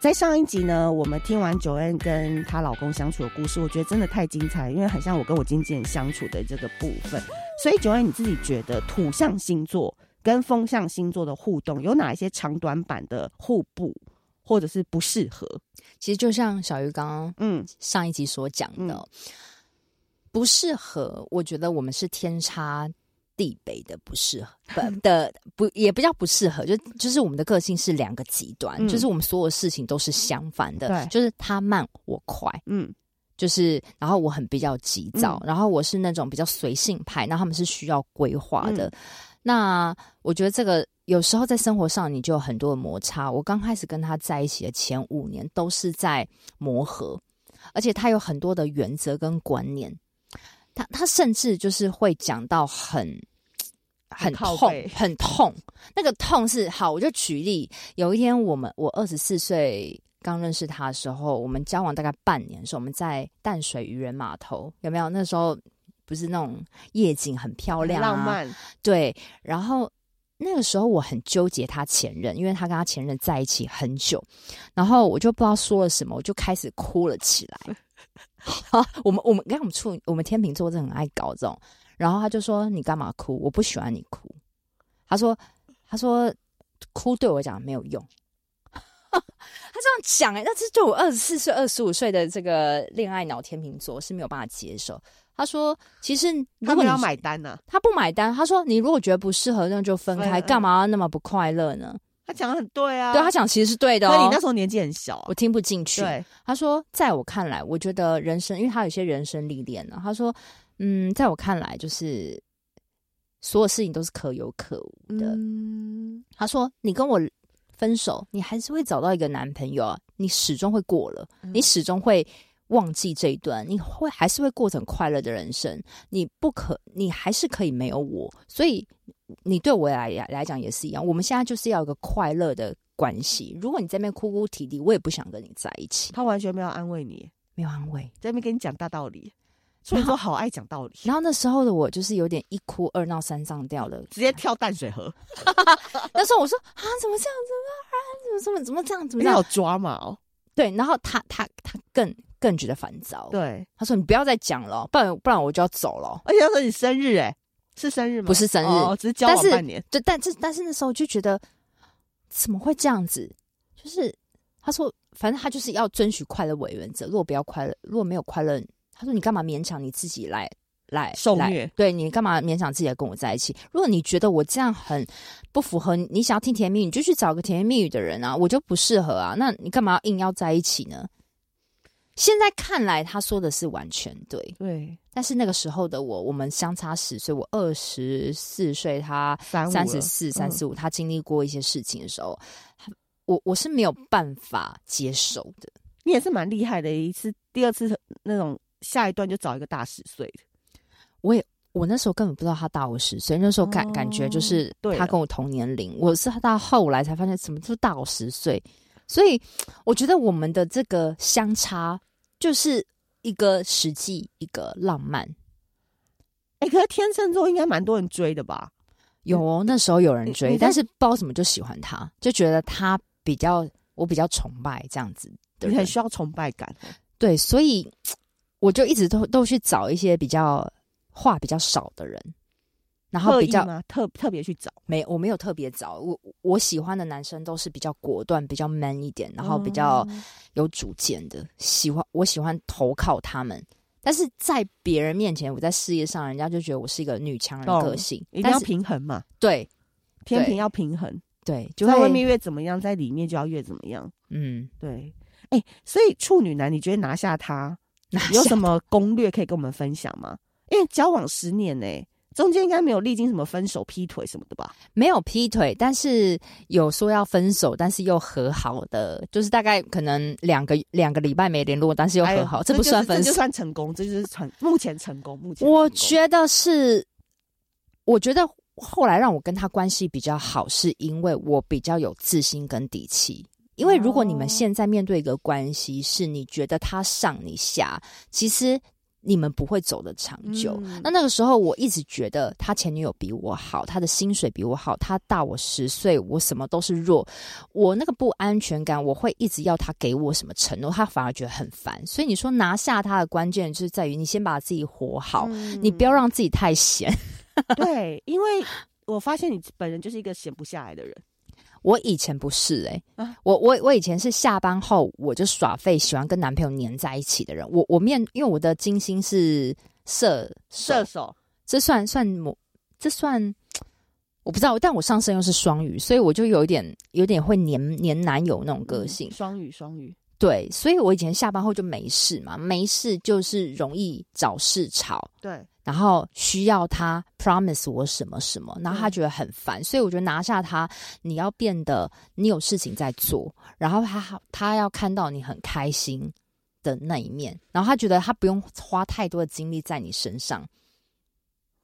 在上一集呢，我们听完 Joanne 跟她老公相处的故事，我觉得真的太精彩，因为很像我跟我经纪人相处的这个部分。所以 Joanne 你自己觉得土象星座跟风象星座的互动有哪一些长短板的互补，或者是不适合？其实就像小鱼刚刚嗯上一集所讲的，嗯、不适合。我觉得我们是天差。地北的不适合，不的不也不叫不适合，就就是我们的个性是两个极端，嗯、就是我们所有事情都是相反的，对，就是他慢我快，嗯，就是然后我很比较急躁，嗯、然后我是那种比较随性派，那他们是需要规划的。嗯、那我觉得这个有时候在生活上你就有很多的摩擦。我刚开始跟他在一起的前五年都是在磨合，而且他有很多的原则跟观念。他他甚至就是会讲到很很痛很痛，那个痛是好，我就举例，有一天我们我二十四岁刚认识他的时候，我们交往大概半年的时候，我们在淡水渔人码头有没有？那时候不是那种夜景很漂亮、啊、浪漫，对。然后那个时候我很纠结他前任，因为他跟他前任在一起很久，然后我就不知道说了什么，我就开始哭了起来。好，我们我们跟我们处我们天秤座是很爱搞这种，然后他就说，你干嘛哭？我不喜欢你哭。他说他说哭对我讲没有用。他这样讲哎，那这对我二十四岁、二十五岁的这个恋爱脑天秤座是没有办法接受。他说其实他不要买单呢、啊，他不买单。他说你如果觉得不适合，那就分开，干嘛那么不快乐呢？他讲的很对啊，对他讲其实是对的哦。那你那时候年纪很小，我听不进去。对，他说，在我看来，我觉得人生，因为他有些人生历练呢。他说，嗯，在我看来，就是所有事情都是可有可无的。嗯，他说，你跟我分手，你还是会找到一个男朋友啊，你始终会过了，你始终会忘记这一段，你会还是会过成快乐的人生。你不可，你还是可以没有我，所以。你对我来来讲也是一样，我们现在就是要一个快乐的关系。如果你在那边哭哭啼啼，我也不想跟你在一起。他完全没有安慰你，没有安慰，在那边跟你讲大道理。所以说好爱讲道理。然后那时候的我就是有点一哭二闹三上吊的，直接跳淡水河。那时候我说啊，怎么这样子啊？怎么怎么怎么这样？怎么这样？好抓嘛哦。对，然后他他他更更觉得烦躁。对，他说你不要再讲了，不然不然我就要走了。而且他说你生日哎。是生日吗？不是生日，哦、只是交往半年。对，但是但是那时候就觉得怎么会这样子？就是他说，反正他就是要遵循快乐委员者。如果不要快乐，如果没有快乐，他说你干嘛勉强你自己来来受虐？对，你干嘛勉强自己来跟我在一起？如果你觉得我这样很不符合你想要听甜言蜜语，你就去找个甜言蜜语的人啊，我就不适合啊。那你干嘛硬要在一起呢？现在看来，他说的是完全对。对，但是那个时候的我，我们相差十岁，我二十四岁，他三十四、三十五，他经历过一些事情的时候，嗯、我我是没有办法接受的。你也是蛮厉害的，一次、第二次那种下一段就找一个大十岁的。我也我那时候根本不知道他大我十岁，那时候感、哦、感觉就是他跟我同年龄。我是到后来才发现，怎么就是大我十岁。所以我觉得我们的这个相差。就是一个实际，一个浪漫。哎、欸，可是天秤座应该蛮多人追的吧？有哦，那时候有人追，但是不知道怎么就喜欢他，就觉得他比较我比较崇拜这样子，你很需要崇拜感。对，所以我就一直都都去找一些比较话比较少的人。然后比较特特别去找，没我没有特别找，我我喜欢的男生都是比较果断、比较 man 一点，然后比较有主见的。嗯、喜欢我喜欢投靠他们，但是在别人面前，我在事业上，人家就觉得我是一个女强人个性，一定要平衡嘛。对，天平要平衡，对，就在外面越怎么样，在里面就要越怎么样。嗯，对。哎、欸，所以处女男，你觉得拿下他，拿下他有什么攻略可以跟我们分享吗？因为交往十年呢、欸。中间应该没有历经什么分手、劈腿什么的吧？没有劈腿，但是有说要分手，但是又和好的，就是大概可能两个两个礼拜没联络，但是又和好，这不算分手，这就算成功，这就是成目前成功。目前我觉得是，我觉得后来让我跟他关系比较好，是因为我比较有自信跟底气。因为如果你们现在面对一个关系，是你觉得他上你下，其实你们不会走得长久。嗯。那那个时候，我一直觉得他前女友比我好，他的薪水比我好，他大我十岁，我什么都是弱，我那个不安全感，我会一直要他给我什么承诺，他反而觉得很烦。所以你说拿下他的关键就是在于你先把自己活好，嗯，你不要让自己太闲。对，因为我发现你本人就是一个闲不下来的人。我以前不是哎、欸啊，我我我以前是下班后我就耍废，喜欢跟男朋友黏在一起的人。我我面因为我的金星是射射手，这算算我这算我不知道，但我上身又是双鱼，所以我就有一点有点会黏黏男友那种个性。双鱼双鱼，对，所以我以前下班后就没事嘛，没事就是容易找事吵。对。然后需要他 promise 我什么什么，然后他觉得很烦，嗯、所以我觉得拿下他，你要变得你有事情在做，然后他他要看到你很开心的那一面，然后他觉得他不用花太多的精力在你身上，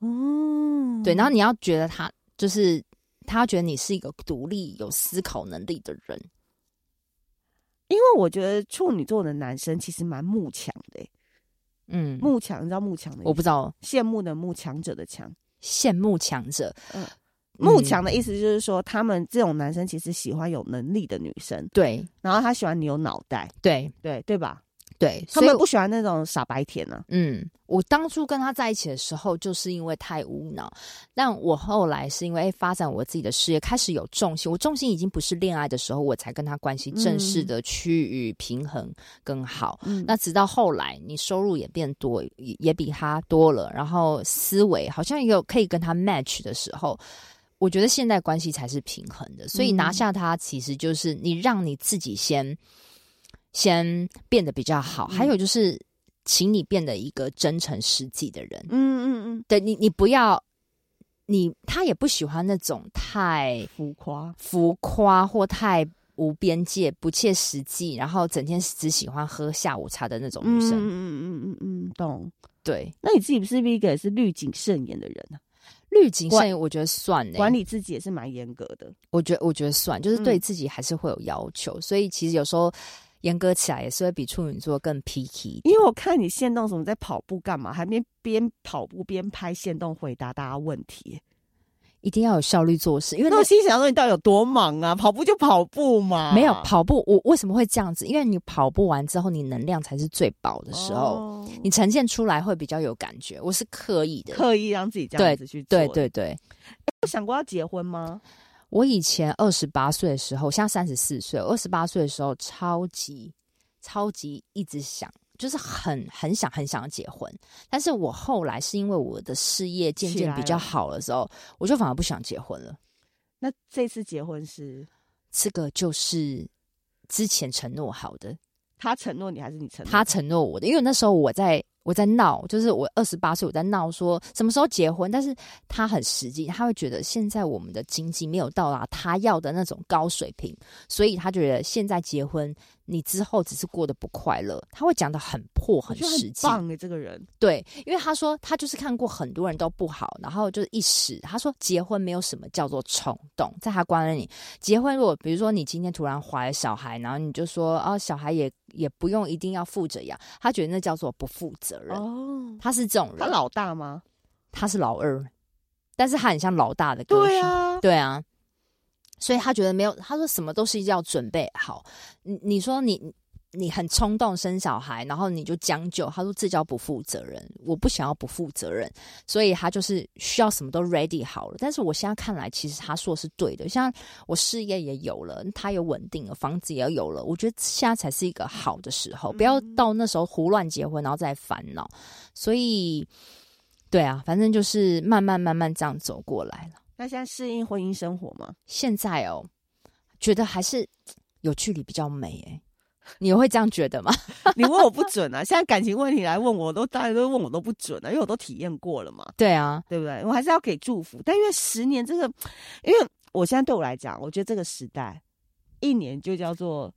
哦，对，然后你要觉得他就是他觉得你是一个独立有思考能力的人，因为我觉得处女座的男生其实蛮慕强的、欸。嗯，慕强，你知道慕强的？我不知道，羡慕的慕，强者的强，羡慕强者。嗯，慕强的意思就是说，他们这种男生其实喜欢有能力的女生，对。然后他喜欢你有脑袋，对对对吧？对，他们不喜欢那种傻白甜呢、啊。嗯，我当初跟他在一起的时候，就是因为太无脑。但我后来是因为发展我自己的事业，开始有重心。我重心已经不是恋爱的时候，我才跟他关系正式的趋于平衡更好。嗯。那直到后来，你收入也变多，也比他多了，然后思维好像也有可以跟他 match 的时候，我觉得现在关系才是平衡的。所以拿下他，其实就是你让你自己先。先变得比较好，还有就是，请你变得一个真诚实际的人。嗯嗯嗯，对你，你不要，你他也不喜欢那种太浮夸、浮夸或太无边界、不切实际，然后整天只喜欢喝下午茶的那种女生。嗯嗯嗯嗯嗯，懂。对，那你自己是不是一个也是律谨慎言的人呢、啊？律谨慎言，我觉得算、欸、管理自己也是蛮严格的。我觉得，我觉得算，就是对自己还是会有要求，嗯、所以其实有时候。严格起来也是会比处女座更 picky，因为我看你线动什么在跑步干嘛，还边边跑步边拍线动回答大家问题，一定要有效率做事。因为那我心想说你到底有多忙啊？跑步就跑步嘛，没有跑步，我为什么会这样子？因为你跑步完之后，你能量才是最饱的时候，哦，你呈现出来会比较有感觉。我是刻意的，刻意让自己这样子去做。对对对对，欸，有想过要结婚吗？我以前二十八岁的时候，现在三十四岁。二十八岁的时候，超级超级一直想，就是很很想很想结婚。但是我后来是因为我的事业渐渐比较好的时候，我就反而不想结婚了。那这次结婚是这个就是之前承诺好的，他承诺你还是你承诺？他承诺我的，因为那时候我在。我在闹，就是我二十八岁，我在闹说什么时候结婚，但是他很实际，他会觉得现在我们的经济没有到达他要的那种高水平，所以他觉得现在结婚。你之后只是过得不快乐，他会讲的很破很实际。棒哎，这个人对，因为他说他就是看过很多人都不好，然后就是一时他说结婚没有什么叫做冲动，在他观念里，结婚如果比如说你今天突然怀了小孩，然后你就说啊，小孩也也不用一定要负责养，他觉得那叫做不负责任哦。他是这种人，他老大吗？他是老二，但是他很像老大的个性。对啊，对啊。所以他觉得没有，他说什么都是要准备好。你你说你你很冲动生小孩，然后你就将就。他说这叫不负责任，我不想要不负责任，所以他就是需要什么都 ready 好了。但是我现在看来，其实他说的是对的。像我事业也有了，他有稳定了，房子也有了，我觉得现在才是一个好的时候，不要到那时候胡乱结婚，然后再烦恼。所以，对啊，反正就是慢慢慢慢这样走过来了。那现在适应婚姻生活吗？现在哦，觉得还是有距离比较美诶。你会这样觉得吗？你问我不准啊！现在感情问题来问我，都大家都问我都不准啊，因为我都体验过了嘛。对啊，对不对？我还是要给祝福。但因为十年这个，因为我现在对我来讲，我觉得这个时代一年就叫做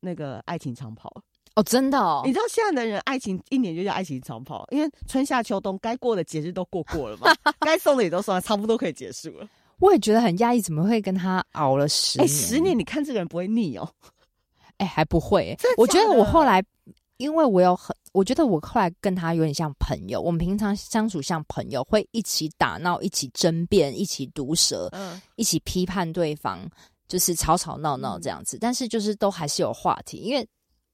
那个爱情长跑哦，真的哦。你知道现在的人爱情一年就叫爱情长跑，因为春夏秋冬该过的节日都过过了嘛，该送的也都送了，差不多可以结束了。我也觉得很压抑，怎么会跟他熬了十年？哎，十年，你看这个人不会腻哦。哎，还不会。我觉得我后来，因为我有很，我觉得我后来跟他有点像朋友。我们平常相处像朋友，会一起打闹，一起争辩，一起毒舌，嗯，一起批判对方，就是吵吵闹闹这样子。但是就是都还是有话题，因为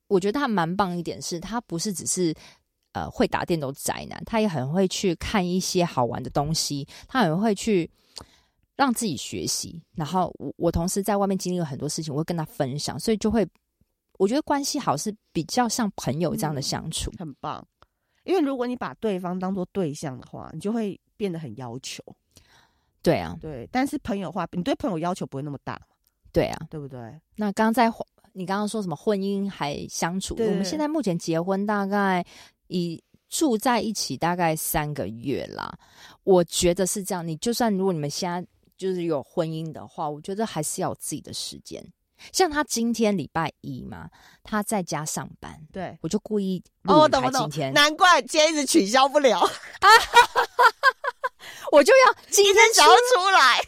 我觉得他蛮棒一点是，他不是只是呃会打电动宅男，他也很会去看一些好玩的东西，他很会去。让自己学习，然后我我同时在外面经历了很多事情，我会跟他分享，所以就会我觉得关系好是比较像朋友这样的相处，嗯，很棒。因为如果你把对方当做对象的话，你就会变得很要求。对啊，对。但是朋友的话，你对朋友要求不会那么大，对啊，对不对？那刚刚在你刚刚说什么婚姻还相处？我们现在目前结婚大概已。住在一起大概三个月啦，我觉得是这样。你就算如果你们现在就是有婚姻的话，我觉得还是要有自己的时间。像他今天礼拜一嘛，他在家上班，对，我就故意哦，我懂我懂，难怪今天一直取消不了，我就要今天想要出来。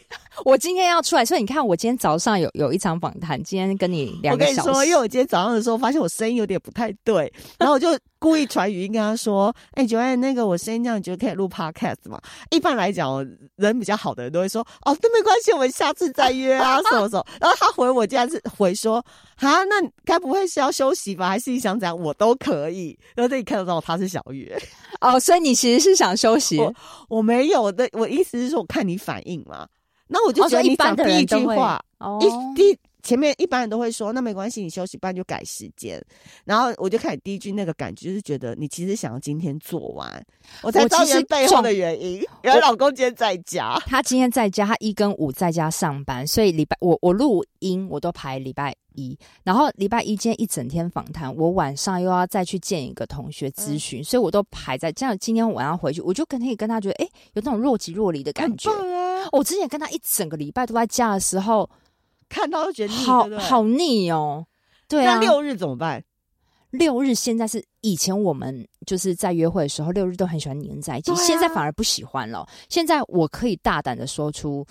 我今天要出来，所以你看，我今天早上有有一场访谈，今天跟你两个小时。我跟你说，因为我今天早上的时候发现我声音有点不太对，然后我就故意传语音跟他说：“ 哎、欸，九爱，那个我声音这样，你觉得可以录 podcast 吗？”一般来讲，人比较好的人都会说：“哦，那没关系，我们下次再约啊，什么什么。”然后他回我，竟然是回说：“啊，那该不会是要休息吧？还是你想怎样？我都可以。”然后这里看得到他是小月哦，所以你其实是想休息。我，我没有的，我意思是说，我看你反应嘛。那我就觉得你讲第一句话，哦、一第前面一般人都会说，那没关系，你休息，不然就改时间。然后我就开始第一句那个感觉，就是觉得你其实想要今天做完。我才知道背后的原因，原来老公今天在家，他今天在家，他一跟五在家上班，所以礼拜我我录音我都排礼拜一，然后礼拜一今天一整天访谈，我晚上又要再去见一个同学咨询，嗯、所以我都排在这样。今天晚上回去，我就跟他跟他觉得，哎、欸，有那种若即若离的感觉。我之前跟他一整个礼拜都在家的时候，看到都觉得，好好腻哦。对啊，那六日怎么办？六日现在是以前我们就是在约会的时候，六日都很喜欢黏在一起，啊、现在反而不喜欢了。现在我可以大胆的说出，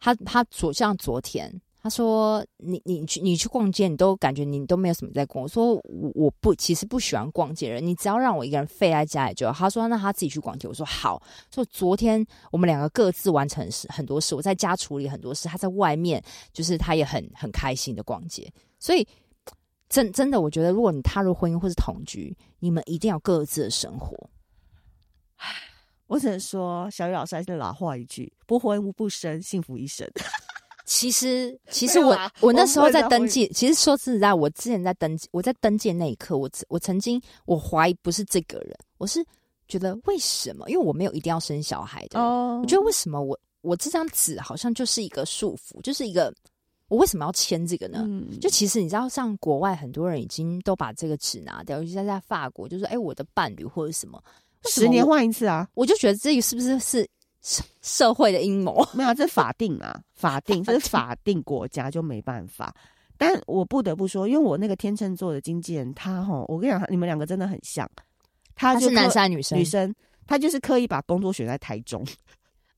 他他昨像昨天。他说：“你你去你去逛街，你都感觉你都没有什么在逛。”我说：“我我不其实不喜欢逛街的人，你只要让我一个人废在家里就好。”他说：“那他自己去逛街。”我说：“好。”说昨天我们两个各自完成事很多事，我在家处理很多事，他在外面就是他也很很开心的逛街。所以真真的，我觉得如果你踏入婚姻或是同居，你们一定要各自的生活。我只能说，小雨老师还是老话一句：不婚不生，幸福一生。其实，其实我、啊、我那时候在登记。其实说实在，我之前在登记，我在登记的那一刻，我我曾经我怀疑不是这个人，我是觉得为什么？因为我没有一定要生小孩的。哦，我觉得为什么我我这张纸好像就是一个束缚，就是一个我为什么要签这个呢？嗯、就其实你知道，像国外很多人已经都把这个纸拿掉，尤其在在法国，就是哎，我的伴侣或者，什么十年换一次啊，我就觉得这个是不是是？社会的阴谋没有，这法定啊，法定，这是法定国家就没办法。但我不得不说，因为我那个天秤座的经纪人，他吼，我跟你讲，你们两个真的很像。他，就他是男生女生？女生，他就是刻意把工作选在台中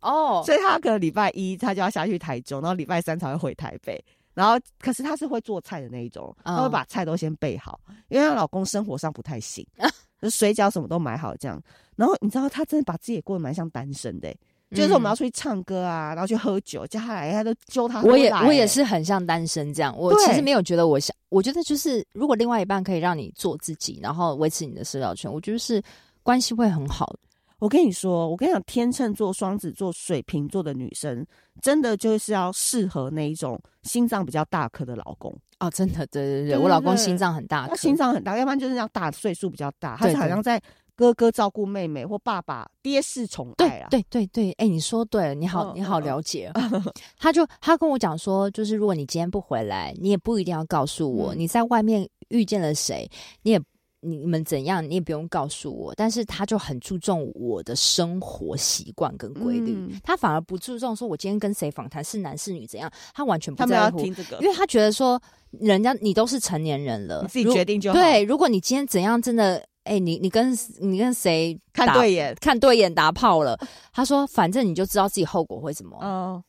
哦，所以他可能礼拜一他就要下去台中，然后礼拜三才会回台北。然后，可是他是会做菜的那一种，他会把菜都先备好，因为她老公生活上不太行，就水饺什么都买好这样。然后你知道，他真的把自己也过得蛮像单身的、欸。就是我们要出去唱歌啊，然后去喝酒，叫他来，他都揪他。我也我也是很像单身这样，我其实没有觉得我想，我觉得就是如果另外一半可以让你做自己，然后维持你的社交圈，我觉得是关系会很好。我跟你说，我跟你讲，天秤座、双子座、水瓶座的女生，真的就是要适合那一种心脏比较大颗的老公哦，真的，对对对，对我老公心脏很大他，心脏很大，要不然就是要大岁数比较大，他就好像在。哥哥照顾妹妹，或爸爸爹是宠爱啊！对对对，哎、欸，你说对了，你好，你好了解。他就他跟我讲说，就是如果你今天不回来，你也不一定要告诉我、嗯、你在外面遇见了谁，你也。你们怎样，你也不用告诉我。但是他就很注重我的生活习惯跟规律，嗯，他反而不注重说我今天跟谁访谈是男是女怎样，他完全不在乎。听这个，因为他觉得说，人家你都是成年人了，你自己决定就好。对，如果你今天怎样，真的，哎、欸，你你跟你跟谁看对眼，看对眼打炮了，他说，反正你就知道自己后果会怎么。嗯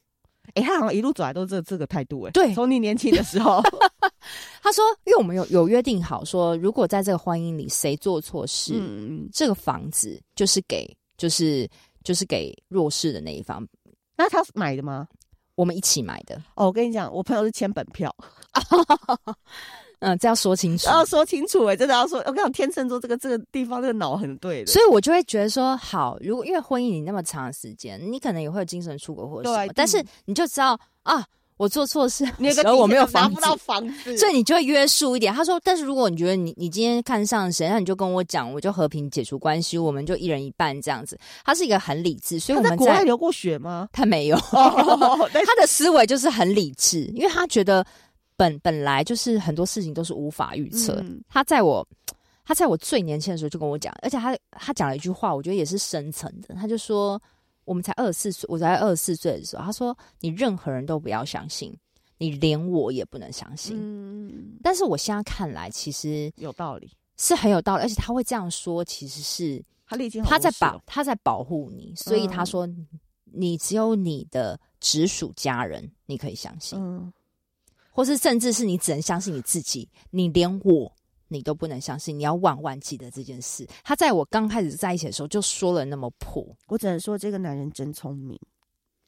哎、欸，他好像一路走来都是这这个态度，哎，对，从你年轻的时候，他说，因为我们有有约定好说，如果在这个婚姻里谁做错事，嗯，这个房子就是给，就是就是给弱势的那一方。那他买的吗？我们一起买的。哦，我跟你讲，我朋友是签本票。嗯，这要说清楚，要说清楚哎、欸，真的要说。我跟你讲，天秤座这个这个地方，这个脑很对的，所以我就会觉得说，好，如果因为婚姻你那么长的时间，你可能也会有精神出轨或者什么，对，但是你就知道啊，我做错事，然后我没有房子，拿不到房子，所以你就会约束一点。他说，但是如果你觉得你你今天看上谁，那你就跟我讲，我就和平解除关系，我们就一人一半这样子。他是一个很理智，所以我们在，在国外流过血吗？他没有，他的思维就是很理智，因为他觉得。本本来就是很多事情都是无法预测。嗯。他在我，他在我最年轻的时候就跟我讲，而且他他讲了一句话，我觉得也是深层的。他就说，我们才二十四岁，我才二十四岁的时候，他说你任何人都不要相信，你连我也不能相信。嗯。但是我现在看来，其实有道理，是很有道理。而且他会这样说，其实是他历经他在保他在保护你，所以他说，嗯，你只有你的直属家人你可以相信。嗯。或是甚至是你只能相信你自己，你连我你都不能相信，你要万万记得这件事。他在我刚开始在一起的时候就说了那么破，我只能说这个男人真聪明，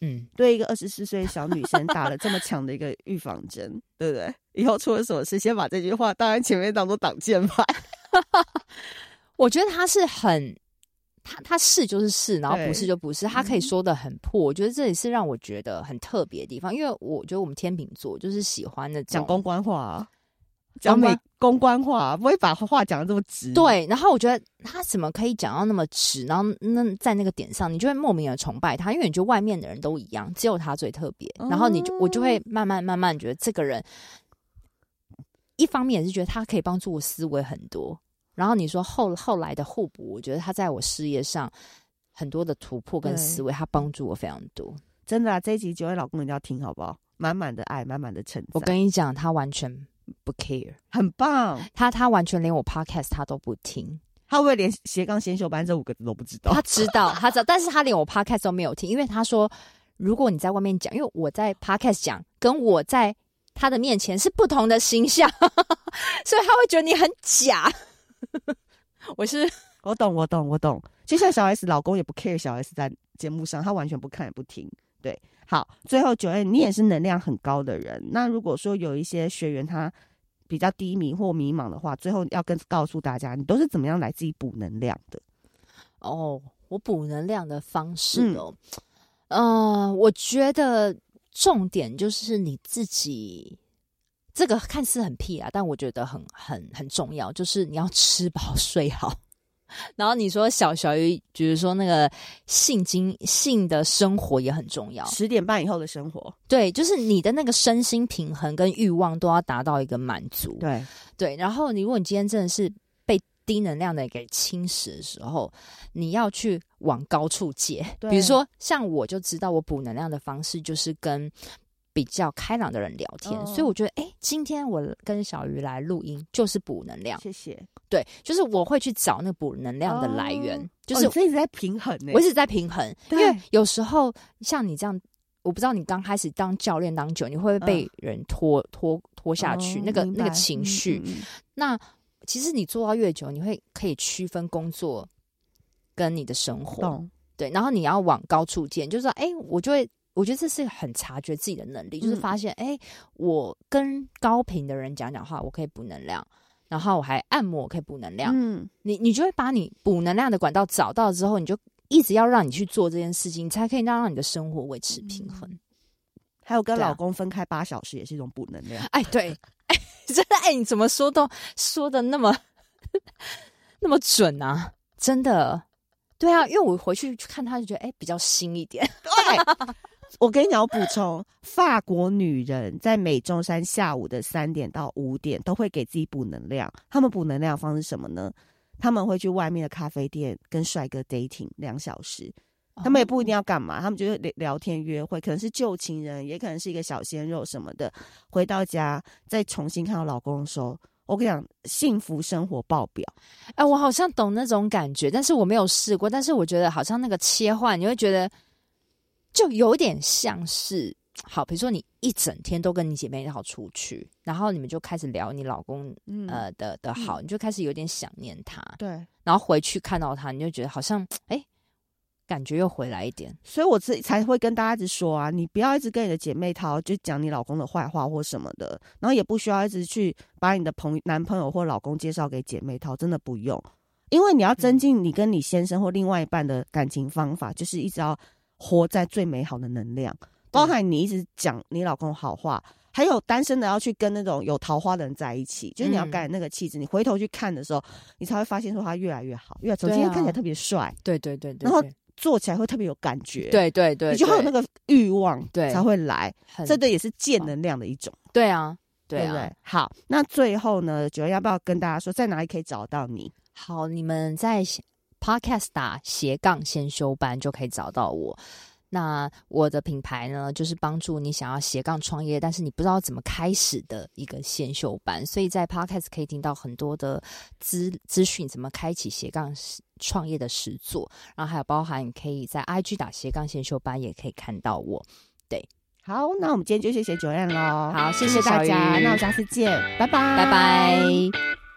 嗯，对一个二十四岁的小女生打了这么强的一个预防针，对不对？以后出了什么事，先把这句话当然前面当做挡箭牌。我觉得他是很。他他是就是是，然后不是就不是，他可以说的很破。我觉得这也是让我觉得很特别的地方，因为我觉得我们天秤座就是喜欢的讲公关话，讲美公关话，不会把话讲的这么直。对，然后我觉得他怎么可以讲到那么直，然后那在那个点上，你就会莫名的崇拜他，因为你觉得外面的人都一样，只有他最特别。然后你就我就会慢慢慢慢觉得这个人，一方面也是觉得他可以帮助我思维很多。然后你说后后来的互补，我觉得他在我事业上很多的突破跟思维，他帮助我非常多。真的啊，这一集九位老公一定要听好不好？满满的爱，满满的称赞。我跟你讲，他完全不 care，很棒。他他完全连我 podcast 他都不听，他会不会连斜杠先修班这五个字都不知道？他知道，他知道，但是他连我 podcast 都没有听，因为他说，如果你在外面讲，因为我在 podcast 讲，跟我在他的面前是不同的形象，所以他会觉得你很假。我是我懂我懂我懂，就像小 S 老公也不 care 小 S 在节目上，他完全不看也不听。对，好，最后 Joanne，你也是能量很高的人。那如果说有一些学员他比较低迷或迷茫的话，最后要跟告诉大家，你都是怎么样来自己补能量的？哦，我补能量的方式哦，嗯、呃，我觉得重点就是你自己。这个看似很屁啊，但我觉得很很很重要，就是你要吃饱睡好。然后你说小小鱼，比如说那个性经性的生活也很重要，十点半以后的生活，对，就是你的那个身心平衡跟欲望都要达到一个满足。对对，然后你如果你今天真的是被低能量的给侵蚀的时候，你要去往高处借。比如说像我就知道，我补能量的方式就是跟。比较开朗的人聊天，哦、所以我觉得，哎、欸，今天我跟小鱼来录音就是补能量。谢谢。对，就是我会去找那个补能量的来源，哦、就是我一直在平衡，我一直在平衡。因为有时候像你这样，我不知道你刚开始当教练当久，你会不会被人拖、嗯、拖拖下去？哦、那个那个情绪、嗯嗯，那其实你做到越久，你会可以区分工作跟你的生活。对，然后你要往高处见，就是说，哎、欸，我就会。我觉得这是很察觉自己的能力，嗯、就是发现，哎、欸，我跟高频的人讲讲话，我可以补能量，然后我还按摩，我可以补能量。嗯，你你就会把你补能量的管道找到之后，你就一直要让你去做这件事情，你才可以让让你的生活维持平衡。还有跟老公分开八小时也是一种补能量。哎，对，哎，真的，哎，你怎么说都说的那么那么准啊？真的，对啊，因为我回去去看他，就觉得哎，比较新一点。对。我跟你讲，我补充，法国女人在每周三下午的三点到五点都会给自己补能量。他们补能量的方式什么呢？他们会去外面的咖啡店跟帅哥 dating 两小时。他们也不一定要干嘛，他们就是聊聊天约会，可能是旧情人，也可能是一个小鲜肉什么的。回到家再重新看到老公的时候，我跟你讲，幸福生活爆表。哎、欸，我好像懂那种感觉，但是我没有试过。但是我觉得好像那个切换，你会觉得就有点像是好，比如说你一整天都跟你姐妹好出去，然后你们就开始聊你老公、嗯、呃的的好，你就开始有点想念他。对，然后回去看到他，你就觉得好像哎。欸感觉又回来一点，所以我自才会跟大家一直说啊，你不要一直跟你的姐妹淘就讲你老公的坏话或什么的，然后也不需要一直去把你的朋、男朋友或老公介绍给姐妹淘，真的不用，因为你要增进你跟你先生或另外一半的感情方法，就是一直要活在最美好的能量，包含你一直讲你老公好话，还有单身的要去跟那种有桃花的人在一起，就是你要改那个气质，你回头去看的时候，你才会发现说他越来越好，越来从今天看起来特别帅，对对对对，然后。做起来会特别有感觉，对对对，你就会有那个欲望，对，才会来。这个也是见能量的一种，对啊，对不对？好，那最后呢，九月要不要跟大家说，在哪里可以找到你？好，你们在 Podcast 打斜杠先修班就可以找到我。那我的品牌呢，就是帮助你想要斜杠创业，但是你不知道怎么开始的一个先修班。所以在 Podcast 可以听到很多的资资讯，怎么开启斜杠创业的实作，然后还有包含你可以在 IG 打斜杠先修班，也可以看到我。对，好，那我们今天就谢谢 Joanne 喽。好，谢谢，谢谢大家，那我下次见，拜拜，拜拜。